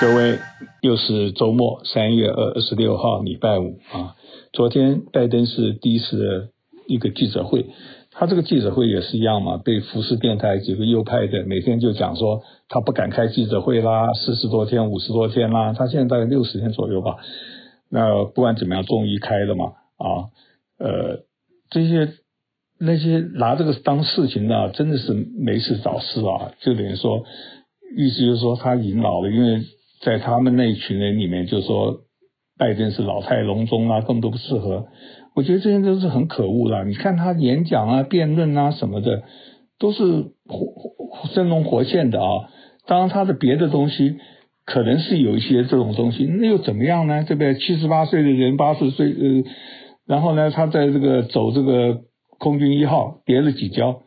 各位，又是周末，三月二十六号，礼拜五啊。昨天拜登是第一次的一个记者会，他这个记者会也是一样嘛，被福斯电台几个右派的每天就讲说他不敢开记者会啦，四十多天、五十多天啦，他现在大概六十天左右吧。那不管怎么样，终于开了嘛啊，呃，这些那些拿这个当事情的，真的是没事找事啊，就等于说，意思就是说他已经老了，因为。在他们那一群人里面，就说拜登是老态龙钟啊，根本都不适合。我觉得这些都是很可恶的。你看他演讲啊、辩论啊什么的，都是活活生龙活现的啊。当然，他的别的东西可能是有一些这种东西，那又怎么样呢？对不对？七十八岁的人，八十岁呃，然后呢，他在这个走这个空军一号跌了几跤，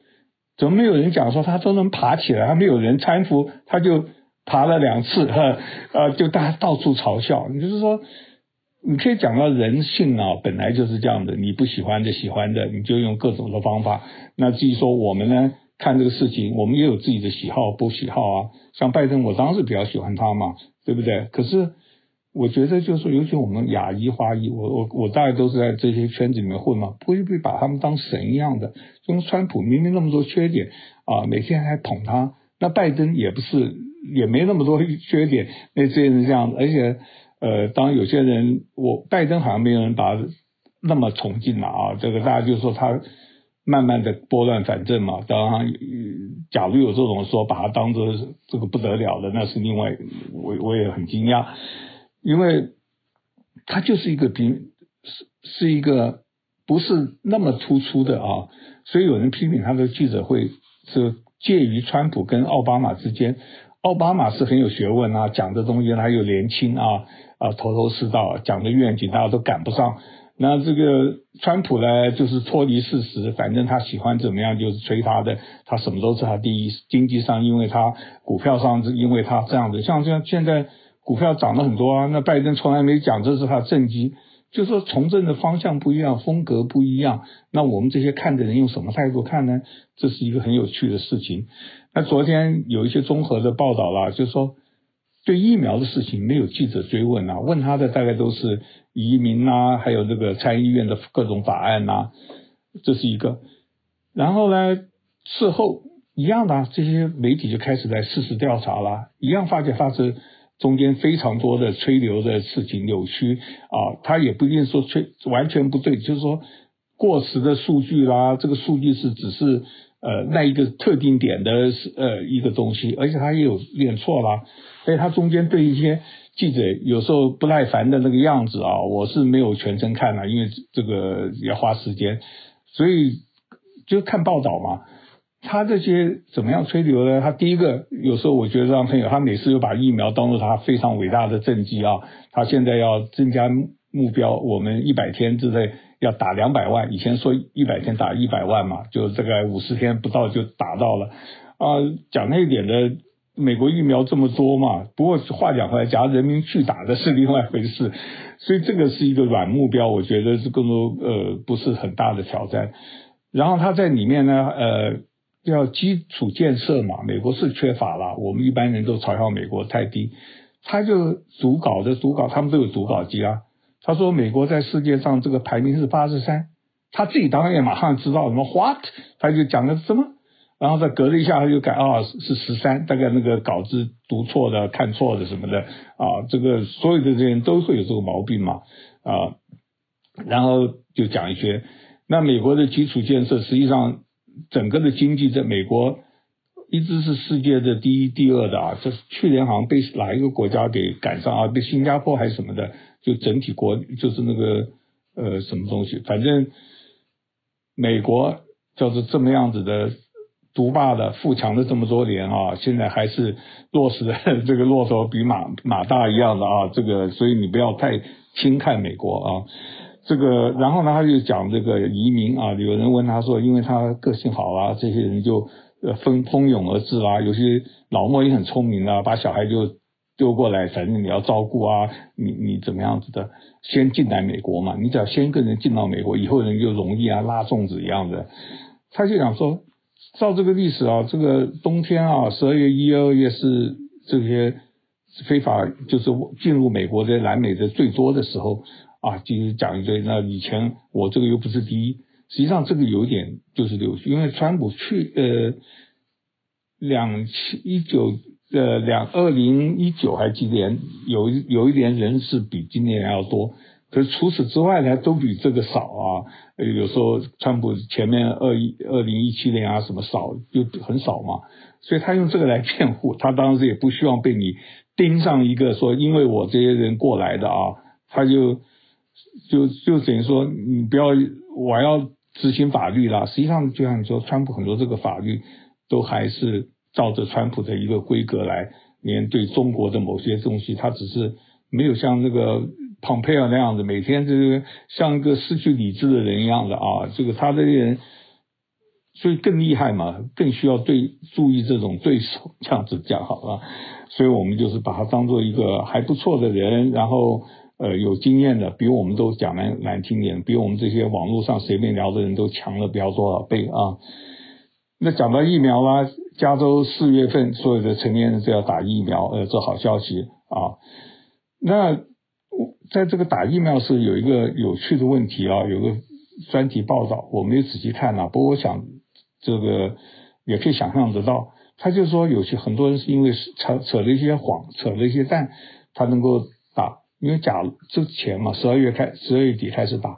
怎么没有人讲说他都能爬起来？他没有人搀扶，他就。爬了两次，哈，呃，就大家到处嘲笑。你就是说，你可以讲到人性啊，本来就是这样的。你不喜欢的，喜欢的，你就用各种的方法。那至于说我们呢，看这个事情，我们也有自己的喜好不喜好啊。像拜登，我当时比较喜欢他嘛，对不对？可是我觉得就是，尤其我们亚裔华裔，我我我大概都是在这些圈子里面混嘛，不会不把他们当神一样的。就跟川普明明那么多缺点啊，每天还捧他，那拜登也不是。也没那么多缺点，那这些人这样子，而且，呃，当有些人，我拜登好像没有人把那么崇敬了啊，这个大家就说他慢慢的拨乱反正嘛。当然，假如有这种说把他当做这个不得了的，那是另外，我我也很惊讶，因为他就是一个平是是一个不是那么突出的啊，所以有人批评他的记者会是介于川普跟奥巴马之间。奥巴马是很有学问啊，讲的东西他又年轻啊啊头头是道，讲的愿景大家都赶不上。那这个川普呢，就是脱离事实，反正他喜欢怎么样就是吹他的，他什么都是他第一。经济上，因为他股票上是因为他这样子，像像现在股票涨了很多啊。那拜登从来没讲这是他的政绩，就说从政的方向不一样，风格不一样。那我们这些看的人用什么态度看呢？这是一个很有趣的事情。那昨天有一些综合的报道啦，就是说对疫苗的事情没有记者追问啊，问他的大概都是移民啊，还有这个参议院的各种法案啊，这是一个。然后呢，事后一样的，这些媒体就开始在事实调查了，一样发觉发生中间非常多的吹牛的事情，扭曲啊，他也不一定说吹完全不对，就是说过时的数据啦，这个数据是只是。呃，那一个特定点的呃一个东西，而且他也有念错啦，所以他中间对一些记者有时候不耐烦的那个样子啊，我是没有全程看了，因为这个要花时间，所以就看报道嘛。他这些怎么样吹牛呢？他第一个有时候我觉得让朋友，他每次又把疫苗当做他非常伟大的政绩啊，他现在要增加目标，我们一百天之内。要打两百万，以前说一百天打一百万嘛，就这个五十天不到就打到了啊。讲那一点的，美国疫苗这么多嘛，不过话讲回来，假如人民去打的是另外一回事，所以这个是一个软目标，我觉得是更多呃不是很大的挑战。然后他在里面呢，呃，要基础建设嘛，美国是缺乏了，我们一般人都嘲笑美国太低，他就读稿的读稿，他们都有读稿机啊。他说：“美国在世界上这个排名是八十三，他自己当然也马上知道什么 what，他就讲了什么，然后再隔了一下他就改啊是十三，大概那个稿子读错的、看错的什么的啊，这个所有的这些人都会有这个毛病嘛啊，然后就讲一些，那美国的基础建设实际上整个的经济在美国一直是世界的第一、第二的啊，这是去年好像被哪一个国家给赶上啊，被新加坡还是什么的。”就整体国就是那个呃什么东西，反正美国叫做这么样子的独霸的富强的这么多年啊，现在还是落实的 这个骆驼比马马大一样的啊，这个所以你不要太轻看美国啊，这个然后呢他就讲这个移民啊，有人问他说，因为他个性好啊，这些人就呃蜂蜂拥而至啊，有些老莫也很聪明啊，把小孩就。丢过来，反正你要照顾啊，你你怎么样子的？先进来美国嘛，你只要先一个人进到美国，以后人就容易啊，拉粽子一样的。他就想说，照这个历史啊，这个冬天啊，十二月、一二月是这些非法就是进入美国的南美的最多的时候啊，就是讲一堆。那以前我这个又不是第一，实际上这个有点就是流行，因为川普去呃两七一九呃两二零一九还记得有有一年人是比今年要多。可是除此之外呢，都比这个少啊。有时候川普前面二一二零一七年啊什么少就很少嘛，所以他用这个来辩护。他当时也不希望被你盯上一个说，因为我这些人过来的啊，他就就就等于说你不要，我要执行法律啦。实际上就像你说，川普很多这个法律都还是照着川普的一个规格来面对中国的某些东西，他只是没有像那个。蓬佩奥那样子，每天就是像一个失去理智的人一样的啊，这个他这些人，所以更厉害嘛，更需要对注意这种对手，这样子讲好了。所以我们就是把他当做一个还不错的人，然后呃有经验的，比我们都讲难难听点，比我们这些网络上随便聊的人都强了不要多少倍啊。那讲到疫苗啦，加州四月份所有的成年人都要打疫苗，呃，这好消息啊。那。在这个打疫苗是有一个有趣的问题啊，有个专题报道，我没有仔细看呐、不过我想这个也可以想象得到，他就说有些很多人是因为扯扯了一些谎，扯了一些蛋，他能够，因为假之前嘛，十二月开十二月底开始打，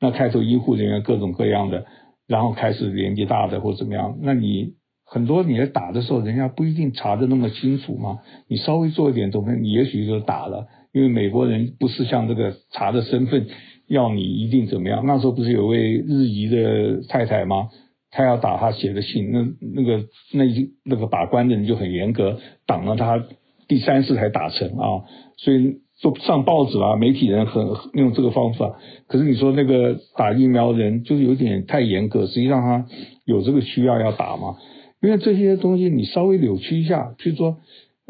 那开头医护人员各种各样的，然后开始年纪大的或怎么样，那你很多你在打的时候，人家不一定查得那么清楚嘛，你稍微做一点东西，你也许就打了。因为美国人不是像这个查的身份要你一定怎么样，那时候不是有位日裔的太太吗？她要打她写的信，那那个那那个把关的人就很严格，挡了她第三次才打成啊，所以就上报纸啊，媒体人很用这个方法。可是你说那个打疫苗人就是有点太严格，实际上他有这个需要要打嘛？因为这些东西你稍微扭曲一下，譬如说。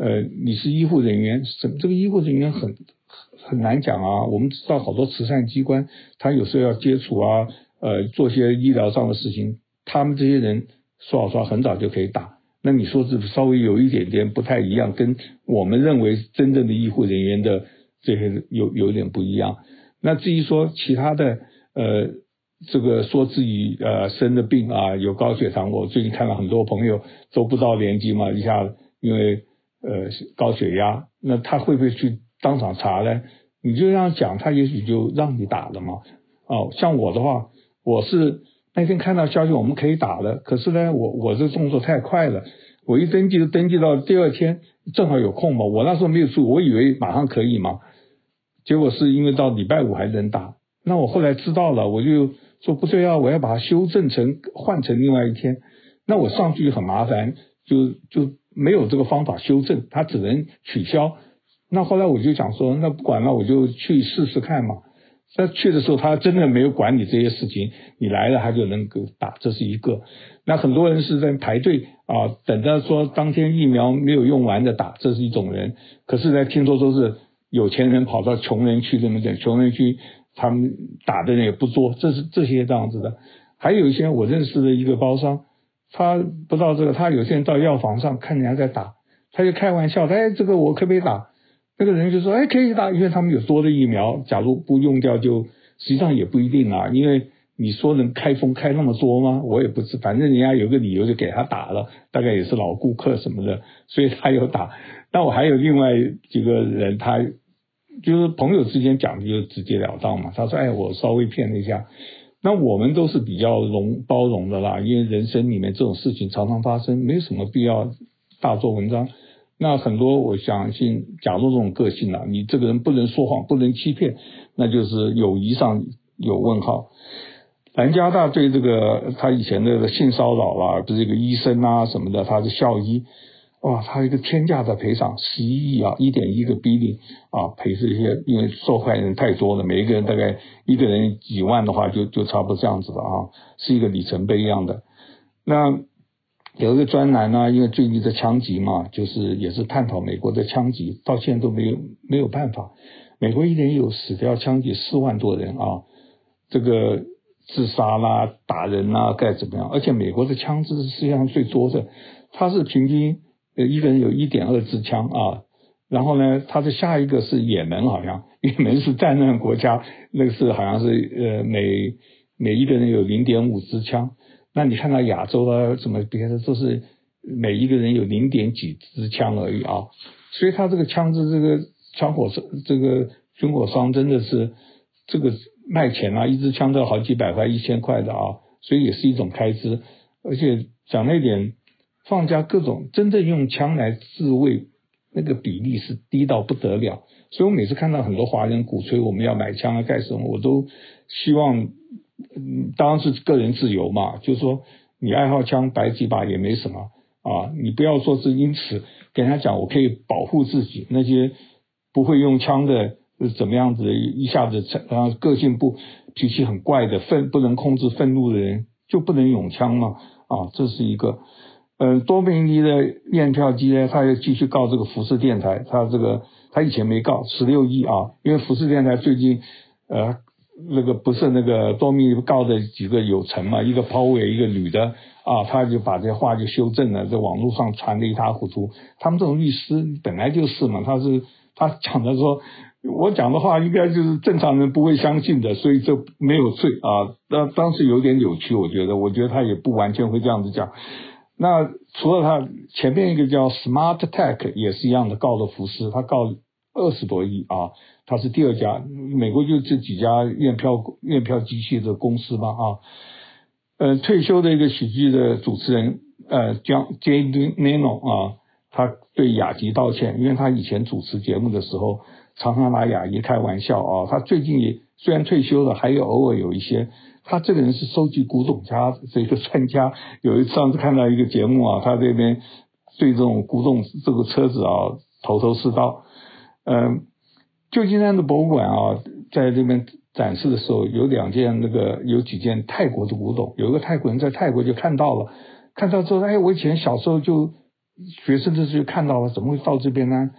呃，你是医护人员，什这个医护人员很很难讲啊。我们知道好多慈善机关，他有时候要接触啊，呃，做些医疗上的事情，他们这些人说好说很早就可以打。那你说是稍微有一点点不太一样，跟我们认为真正的医护人员的这些有有点不一样。那至于说其他的，呃，这个说自己呃生的病啊，有高血糖，我最近看了很多朋友都不知道年纪嘛，一下因为。呃，高血压，那他会不会去当场查呢？你就这样讲，他也许就让你打了嘛。哦，像我的话，我是那天看到消息，我们可以打了。可是呢，我我这动作太快了，我一登记就登记到第二天，正好有空嘛。我那时候没有住，我以为马上可以嘛。结果是因为到礼拜五还能打。那我后来知道了，我就说不对啊，我要把它修正成换成另外一天。那我上去就很麻烦，就就。没有这个方法修正，他只能取消。那后来我就想说，那不管了，我就去试试看嘛。那去的时候，他真的没有管你这些事情，你来了他就能够打，这是一个。那很多人是在排队啊，等着说当天疫苗没有用完的打，这是一种人。可是呢，听说都是有钱人跑到穷人区这么讲，穷人区他们打的人也不多，这是这些这样子的。还有一些我认识的一个包商。他不知道这个，他有些人到药房上看人家在打，他就开玩笑，哎，这个我可不可以打？那个人就说，哎，可以打，因为他们有多的疫苗，假如不用掉就，实际上也不一定啊，因为你说能开封开那么多吗？我也不知，反正人家有个理由就给他打了，大概也是老顾客什么的，所以他有打。那我还有另外几个人，他就是朋友之间讲的就直截了当嘛，他说，哎，我稍微骗了一下。那我们都是比较容包容的啦，因为人生里面这种事情常常发生，没什么必要大做文章。那很多我相信，假如这种个性啊，你这个人不能说谎，不能欺骗，那就是友谊上有问号。南加大对这个他以前的性骚扰啦，不是一个医生啊什么的，他是校医。哇，他一个天价的赔偿，十一亿啊，一点一个 billion 啊，赔这些，因为受害人太多了，每一个人大概一个人几万的话就，就差不多这样子了啊，是一个里程碑一样的。那有一个专栏呢，因为最近的枪击嘛，就是也是探讨美国的枪击，到现在都没有没有办法。美国一年有死掉枪击四万多人啊，这个自杀啦、打人啦，该怎么样？而且美国的枪支是世界上最多的，它是平均呃。一个人有一点二支枪啊，然后呢，他的下一个是也门，好像 也门是战乱国家，那个是好像是呃每每一个人有零点五支枪。那你看到亚洲啊什么别的都是每一个人有零点几支枪而已啊。所以他这个枪支这个枪火这个军火商真的是这个卖钱啊，一支枪都要好几百块、一千块的啊，所以也是一种开支。而且讲那点，放假各种真正用枪来自卫。那个比例是低到不得了，所以我每次看到很多华人鼓吹我们要买枪啊干什么，我都希望，嗯，当然是个人自由嘛，就是说你爱好枪摆几把也没什么啊，你不要说是因此跟人家讲我可以保护自己，那些不会用枪的是怎么样子的一下子然后个性不脾气很怪的愤不能控制愤怒的人就不能用枪嘛啊，这是一个。嗯，多米尼的验票机呢，他又继续告这个福斯电台，他这个他以前没告十六亿啊，因为福斯电台最近呃那个不是那个多米尼告的几个有成嘛，一个抛尾一个女的啊，他就把这话就修正了，在网络上传得一塌糊涂。他们这种律师本来就是嘛，他是他讲的说，我讲的话应该就是正常人不会相信的，所以这没有罪啊。当当时有点扭曲，我觉得，我觉得他也不完全会这样子讲。那除了他前面一个叫 Smart Tech 也是一样的告了福斯，他告二十多亿啊，他是第二家，美国就这几家验票验票机器的公司吧啊，呃，退休的一个喜剧的主持人呃，John Jay Leno 啊，他对雅迪道歉，因为他以前主持节目的时候常常拿亚迪开玩笑啊，他最近也虽然退休了，还有偶尔有一些。他这个人是收集古董家，这个专家。有一次上次看到一个节目啊，他这边对这种古董这个车子啊头头是道。嗯，旧金山的博物馆啊，在这边展示的时候，有两件那个有几件泰国的古董。有一个泰国人在泰国就看到了，看到之后，哎，我以前小时候就学生的时候就看到了，怎么会到这边呢？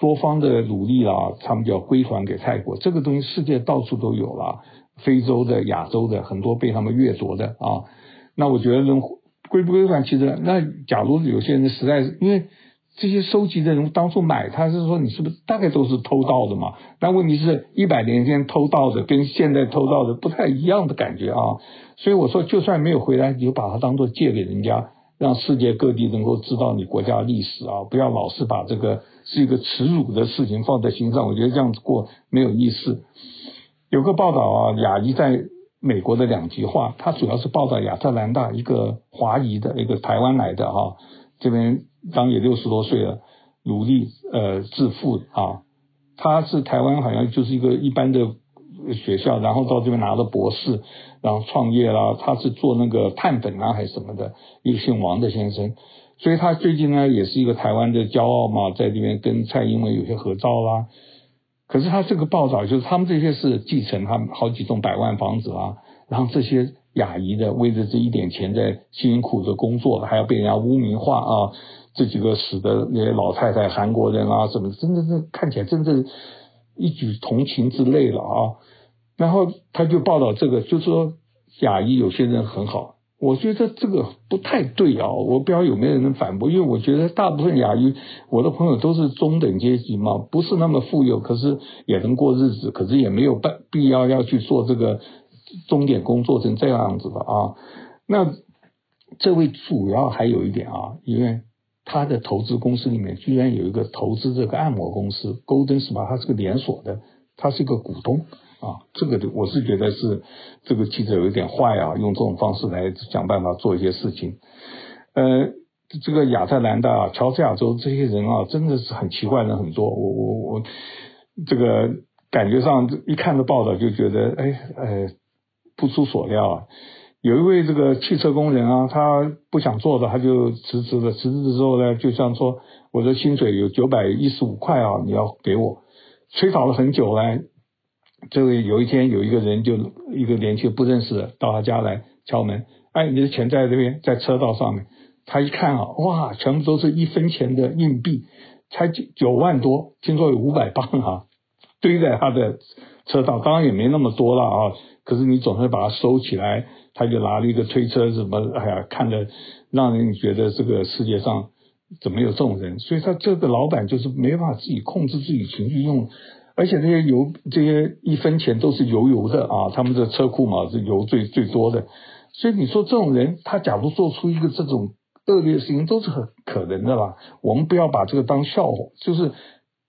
多方的努力啊，他们就要归还给泰国。这个东西世界到处都有了。非洲的、亚洲的很多被他们掠夺的啊，那我觉得能归不归还，其实那假如有些人实在是因为这些收集的人当初买，他是说你是不是大概都是偷盗的嘛？但问题是一百年前偷盗的跟现在偷盗的不太一样的感觉啊，所以我说就算没有回来，你就把它当做借给人家，让世界各地能够知道你国家历史啊，不要老是把这个是一个耻辱的事情放在心上，我觉得这样子过没有意思。有个报道啊，亚裔在美国的两极化，他主要是报道亚特兰大一个华裔的一个台湾来的哈，这边当也六十多岁了，努力呃致富啊，他是台湾好像就是一个一般的学校，然后到这边拿了博士，然后创业啦，他是做那个碳粉啊还是什么的，一个姓王的先生，所以他最近呢也是一个台湾的骄傲嘛，在这边跟蔡英文有些合照啦。可是他这个报道就是他们这些是继承他们好几栋百万房子啊，然后这些亚裔的为着这一点钱在辛苦的工作，还要被人家污名化啊，这几个死的那些老太太韩国人啊什么，真的是看起来真的一举同情之泪了啊。然后他就报道这个，就说亚裔有些人很好。我觉得这个不太对啊，我不知道有没有人反驳，因为我觉得大部分亚裔，我的朋友都是中等阶级嘛，不是那么富有，可是也能过日子，可是也没有办必要要去做这个钟点工作成这样子的啊。那这位主要还有一点啊，因为他的投资公司里面居然有一个投资这个按摩公司，Golden Spa，它是个连锁的，他是一个股东。啊，这个我是觉得是这个记者有一点坏啊，用这种方式来想办法做一些事情。呃，这个亚特兰大、乔治亚州这些人啊，真的是很奇怪的很多。我我我，这个感觉上一看到报道就觉得，哎呃，不出所料啊。有一位这个汽车工人啊，他不想做的，他就辞职了。辞职之后呢，就像说，我的薪水有九百一十五块啊，你要给我。催讨了很久呢。这个有一天有一个人就一个年轻不认识的到他家来敲门，哎，你的钱在这边，在车道上面。他一看啊，哇，全部都是一分钱的硬币，才九九万多，听说有五百磅啊，堆在他的车道，当然也没那么多了啊。可是你总是把它收起来，他就拿了一个推车什么，哎呀，看着让人觉得这个世界上怎么有这种人？所以他这个老板就是没法自己控制自己情绪用，而且这些油这些一分钱都是油油的啊，他们的车库嘛是油最最多的。所以你说这种人，他假如做出一个这种恶劣的事情，都是很可能的啦。我们不要把这个当笑话，就是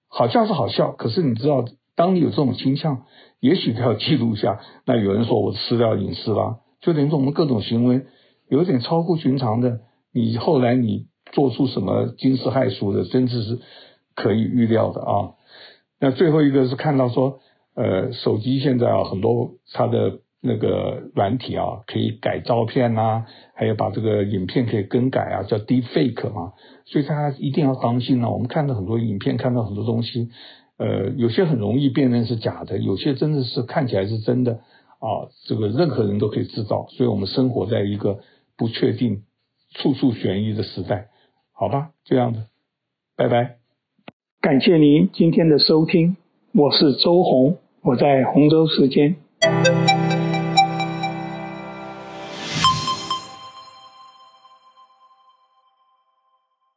好像是好笑，可是你知道，当你有这种倾向，也许他要记录一下。那有人说我失掉隐私啦，就等于说我们各种行为有点超乎寻常的，你后来你做出什么惊世骇俗的，真的是可以预料的啊。那最后一个是看到说，呃，手机现在啊很多它的。那个软体啊，可以改照片呐、还有把这个影片可以更改啊，叫 deepfake 嘛，所以大家一定要当心啊。我们看到很多影片，看到很多东西，呃，有些很容易辨认是假的，有些真的是看起来是真的啊。这个任何人都可以制造，所以我们生活在一个不确定、处处悬疑的时代，好吧？这样子，拜拜。感谢您今天的收听，我是周红，我在洪州时间。